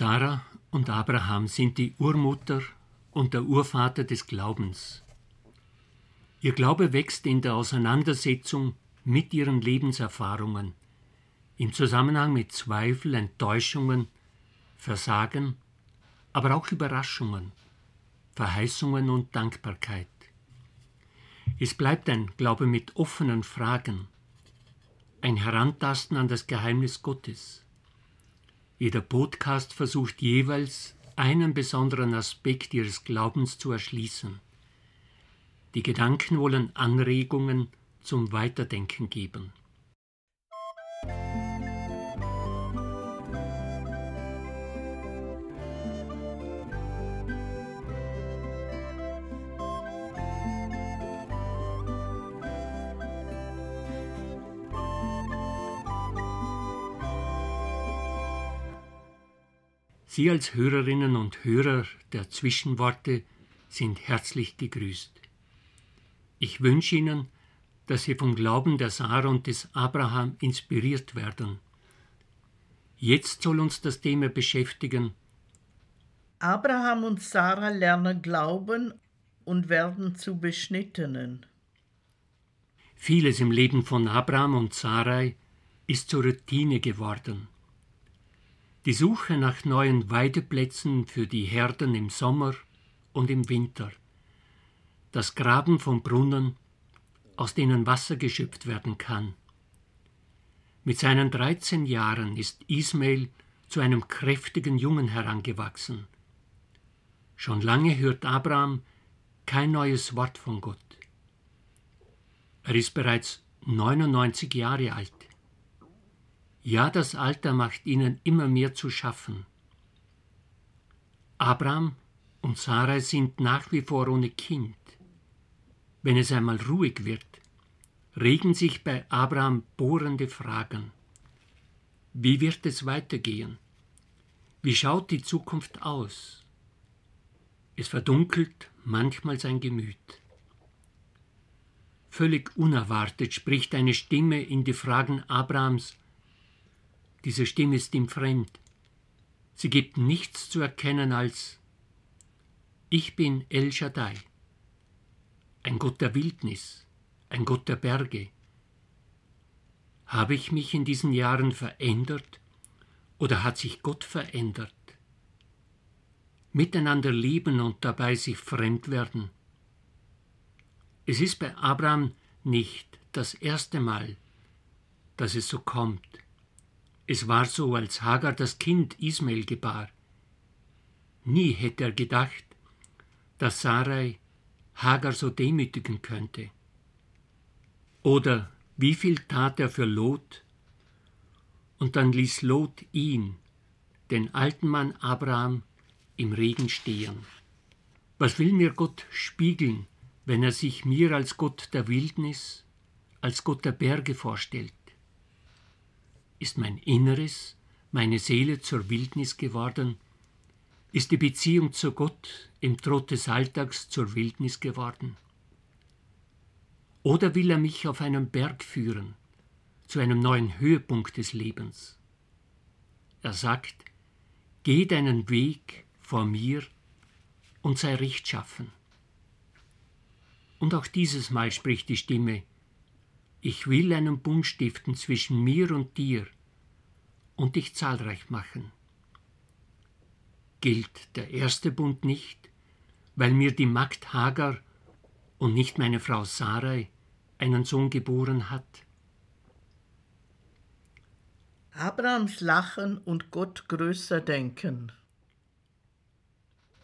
Sarah und Abraham sind die Urmutter und der Urvater des Glaubens. Ihr Glaube wächst in der Auseinandersetzung mit ihren Lebenserfahrungen, im Zusammenhang mit Zweifel, Enttäuschungen, Versagen, aber auch Überraschungen, Verheißungen und Dankbarkeit. Es bleibt ein Glaube mit offenen Fragen, ein Herantasten an das Geheimnis Gottes. Jeder Podcast versucht jeweils einen besonderen Aspekt ihres Glaubens zu erschließen. Die Gedanken wollen Anregungen zum Weiterdenken geben. Sie als Hörerinnen und Hörer der Zwischenworte sind herzlich gegrüßt. Ich wünsche Ihnen, dass Sie vom Glauben der Sarah und des Abraham inspiriert werden. Jetzt soll uns das Thema beschäftigen. Abraham und Sarah lernen glauben und werden zu Beschnittenen. Vieles im Leben von Abraham und Sarai ist zur Routine geworden. Die Suche nach neuen Weideplätzen für die Herden im Sommer und im Winter. Das Graben von Brunnen, aus denen Wasser geschöpft werden kann. Mit seinen 13 Jahren ist Ismail zu einem kräftigen Jungen herangewachsen. Schon lange hört Abraham kein neues Wort von Gott. Er ist bereits 99 Jahre alt. Ja, das Alter macht ihnen immer mehr zu schaffen. Abraham und Sarah sind nach wie vor ohne Kind. Wenn es einmal ruhig wird, regen sich bei Abraham bohrende Fragen. Wie wird es weitergehen? Wie schaut die Zukunft aus? Es verdunkelt manchmal sein Gemüt. Völlig unerwartet spricht eine Stimme in die Fragen Abrahams diese Stimme ist ihm fremd. Sie gibt nichts zu erkennen als Ich bin El Shaddai, ein Gott der Wildnis, ein Gott der Berge. Habe ich mich in diesen Jahren verändert oder hat sich Gott verändert? Miteinander leben und dabei sich fremd werden. Es ist bei Abraham nicht das erste Mal, dass es so kommt. Es war so, als Hagar das Kind Ismael gebar. Nie hätte er gedacht, dass Sarai Hagar so demütigen könnte. Oder wie viel tat er für Lot? Und dann ließ Lot ihn, den alten Mann Abraham, im Regen stehen. Was will mir Gott spiegeln, wenn er sich mir als Gott der Wildnis, als Gott der Berge vorstellt? Ist mein Inneres, meine Seele zur Wildnis geworden? Ist die Beziehung zu Gott im Trott des Alltags zur Wildnis geworden? Oder will er mich auf einen Berg führen, zu einem neuen Höhepunkt des Lebens? Er sagt, geh deinen Weg vor mir und sei rechtschaffen. Und auch dieses Mal spricht die Stimme, ich will einen Bund stiften zwischen mir und dir und dich zahlreich machen. Gilt der erste Bund nicht, weil mir die Magd Hagar und nicht meine Frau Sarai einen Sohn geboren hat? Abrahams Lachen und Gott größer denken.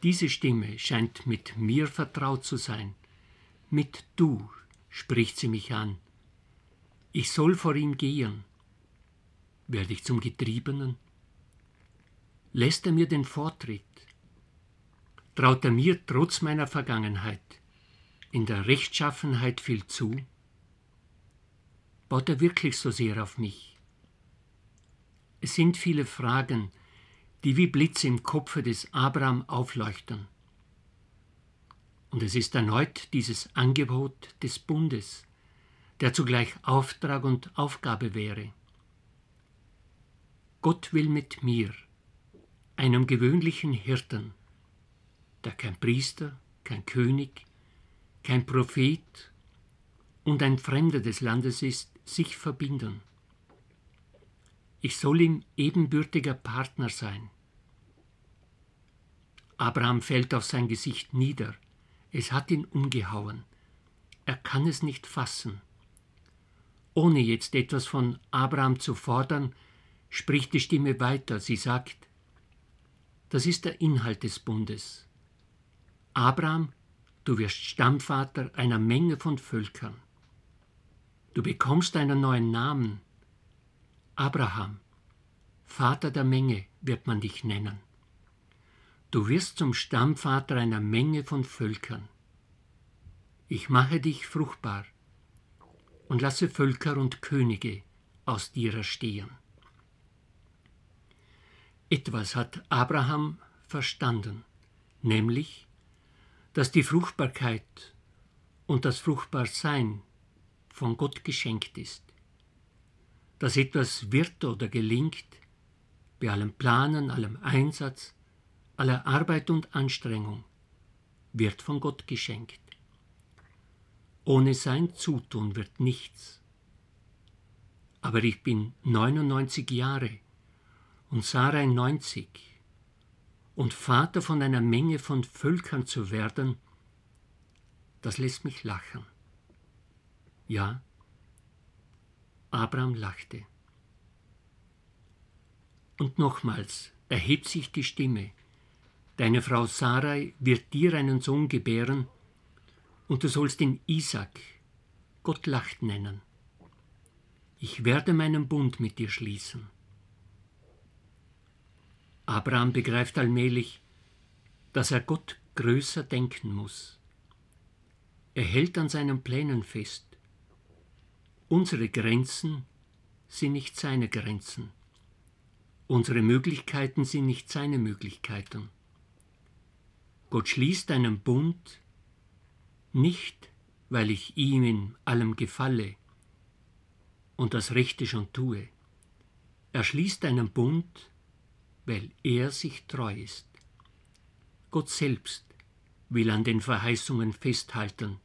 Diese Stimme scheint mit mir vertraut zu sein. Mit du spricht sie mich an ich soll vor ihm gehen. Werde ich zum Getriebenen? Lässt er mir den Vortritt? Traut er mir trotz meiner Vergangenheit in der Rechtschaffenheit viel zu? Baut er wirklich so sehr auf mich? Es sind viele Fragen, die wie Blitze im Kopfe des Abraham aufleuchten. Und es ist erneut dieses Angebot des Bundes, der zugleich Auftrag und Aufgabe wäre. Gott will mit mir, einem gewöhnlichen Hirten, der kein Priester, kein König, kein Prophet und ein Fremder des Landes ist, sich verbinden. Ich soll ihm ebenbürtiger Partner sein. Abraham fällt auf sein Gesicht nieder. Es hat ihn umgehauen. Er kann es nicht fassen. Ohne jetzt etwas von Abraham zu fordern, spricht die Stimme weiter. Sie sagt, das ist der Inhalt des Bundes. Abraham, du wirst Stammvater einer Menge von Völkern. Du bekommst einen neuen Namen. Abraham, Vater der Menge wird man dich nennen. Du wirst zum Stammvater einer Menge von Völkern. Ich mache dich fruchtbar und lasse Völker und Könige aus dir erstehen. Etwas hat Abraham verstanden, nämlich, dass die Fruchtbarkeit und das Fruchtbarsein von Gott geschenkt ist. Dass etwas wird oder gelingt, bei allem Planen, allem Einsatz, aller Arbeit und Anstrengung, wird von Gott geschenkt. Ohne sein Zutun wird nichts. Aber ich bin 99 Jahre und Sarai 90 und Vater von einer Menge von Völkern zu werden, das lässt mich lachen. Ja, Abraham lachte. Und nochmals erhebt sich die Stimme. Deine Frau Sarai wird dir einen Sohn gebären, und du sollst ihn Isaac, Gott lacht nennen. Ich werde meinen Bund mit dir schließen. Abraham begreift allmählich, dass er Gott größer denken muss. Er hält an seinen Plänen fest. Unsere Grenzen sind nicht seine Grenzen. Unsere Möglichkeiten sind nicht seine Möglichkeiten. Gott schließt einen Bund nicht, weil ich ihm in allem gefalle und das Rechte schon tue. Er schließt einen Bund, weil er sich treu ist. Gott selbst will an den Verheißungen festhalten,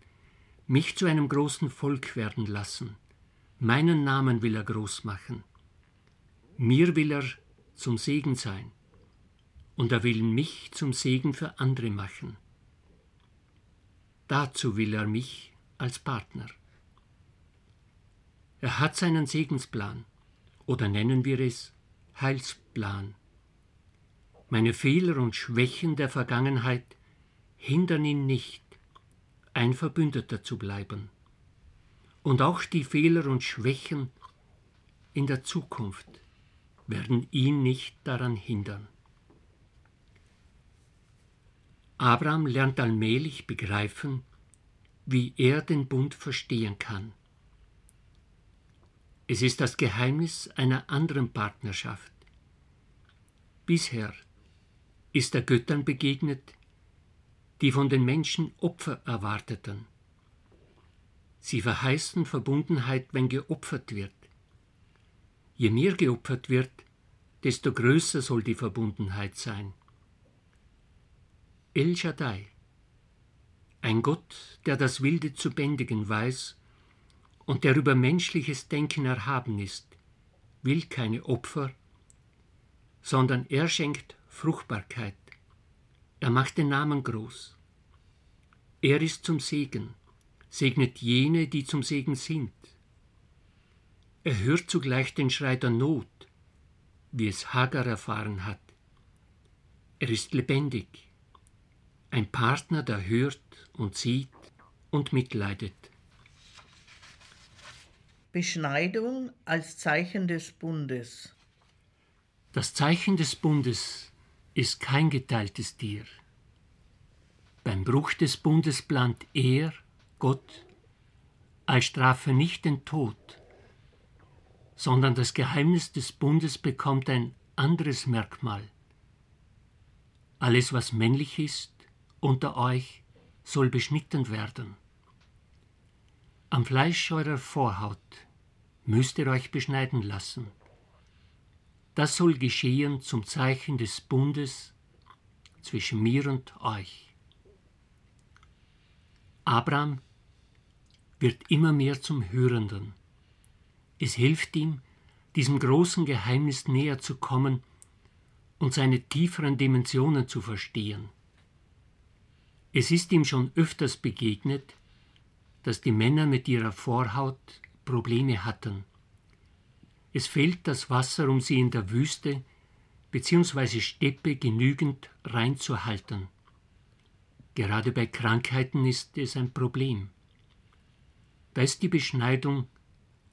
mich zu einem großen Volk werden lassen, meinen Namen will er groß machen, mir will er zum Segen sein, und er will mich zum Segen für andere machen. Dazu will er mich als Partner. Er hat seinen Segensplan, oder nennen wir es Heilsplan. Meine Fehler und Schwächen der Vergangenheit hindern ihn nicht, ein Verbündeter zu bleiben. Und auch die Fehler und Schwächen in der Zukunft werden ihn nicht daran hindern. Abraham lernt allmählich begreifen, wie er den Bund verstehen kann. Es ist das Geheimnis einer anderen Partnerschaft. Bisher ist er Göttern begegnet, die von den Menschen Opfer erwarteten. Sie verheißen Verbundenheit, wenn geopfert wird. Je mehr geopfert wird, desto größer soll die Verbundenheit sein. El Shaddai, ein Gott, der das Wilde zu bändigen weiß und der über menschliches Denken erhaben ist, will keine Opfer, sondern er schenkt Fruchtbarkeit. Er macht den Namen groß. Er ist zum Segen, segnet jene, die zum Segen sind. Er hört zugleich den Schrei der Not, wie es Hagar erfahren hat. Er ist lebendig, ein Partner, der hört und sieht und mitleidet. Beschneidung als Zeichen des Bundes. Das Zeichen des Bundes ist kein geteiltes Tier. Beim Bruch des Bundes plant er, Gott, als Strafe nicht den Tod, sondern das Geheimnis des Bundes bekommt ein anderes Merkmal. Alles, was männlich ist unter euch, soll beschnitten werden. Am Fleisch eurer Vorhaut müsst ihr euch beschneiden lassen. das soll geschehen zum Zeichen des Bundes zwischen mir und euch. Abraham wird immer mehr zum Hörenden. Es hilft ihm, diesem großen Geheimnis näher zu kommen und seine tieferen Dimensionen zu verstehen. Es ist ihm schon öfters begegnet, dass die Männer mit ihrer Vorhaut Probleme hatten. Es fehlt das Wasser, um sie in der Wüste bzw. Steppe genügend reinzuhalten. Gerade bei Krankheiten ist es ein Problem. Da ist die Beschneidung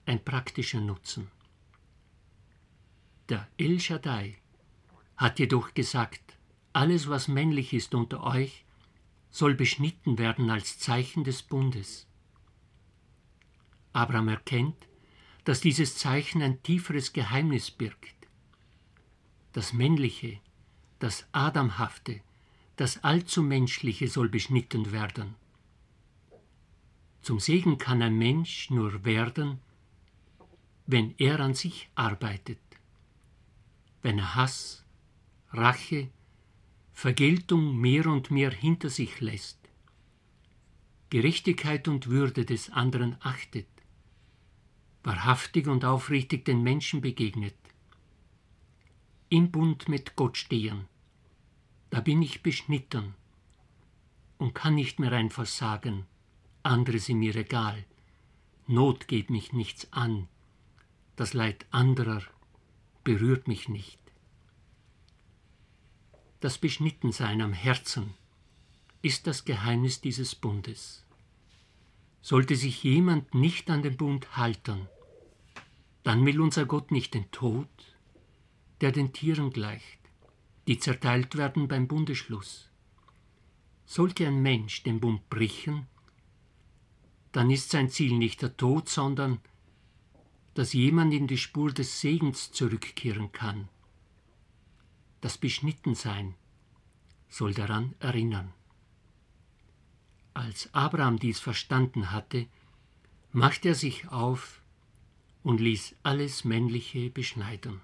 ein praktischer Nutzen. Der El Shaddai hat jedoch gesagt, alles, was männlich ist unter euch, soll beschnitten werden als Zeichen des Bundes. Abraham erkennt, dass dieses Zeichen ein tieferes Geheimnis birgt. Das Männliche, das Adamhafte, das Allzumenschliche soll beschnitten werden. Zum Segen kann ein Mensch nur werden, wenn er an sich arbeitet, wenn er Hass, Rache, Vergeltung mehr und mehr hinter sich lässt, Gerechtigkeit und Würde des anderen achtet, wahrhaftig und aufrichtig den Menschen begegnet, im Bund mit Gott stehen, da bin ich beschnitten und kann nicht mehr einfach sagen, andere sind mir egal, Not geht mich nichts an, das Leid anderer berührt mich nicht das Beschnittensein am Herzen ist das Geheimnis dieses Bundes. Sollte sich jemand nicht an den Bund halten, dann will unser Gott nicht den Tod, der den Tieren gleicht, die zerteilt werden beim Bundeschluss. Sollte ein Mensch den Bund brechen, dann ist sein Ziel nicht der Tod, sondern dass jemand in die Spur des Segens zurückkehren kann das Beschnittensein soll daran erinnern. Als Abraham dies verstanden hatte, machte er sich auf und ließ alles Männliche beschneiden.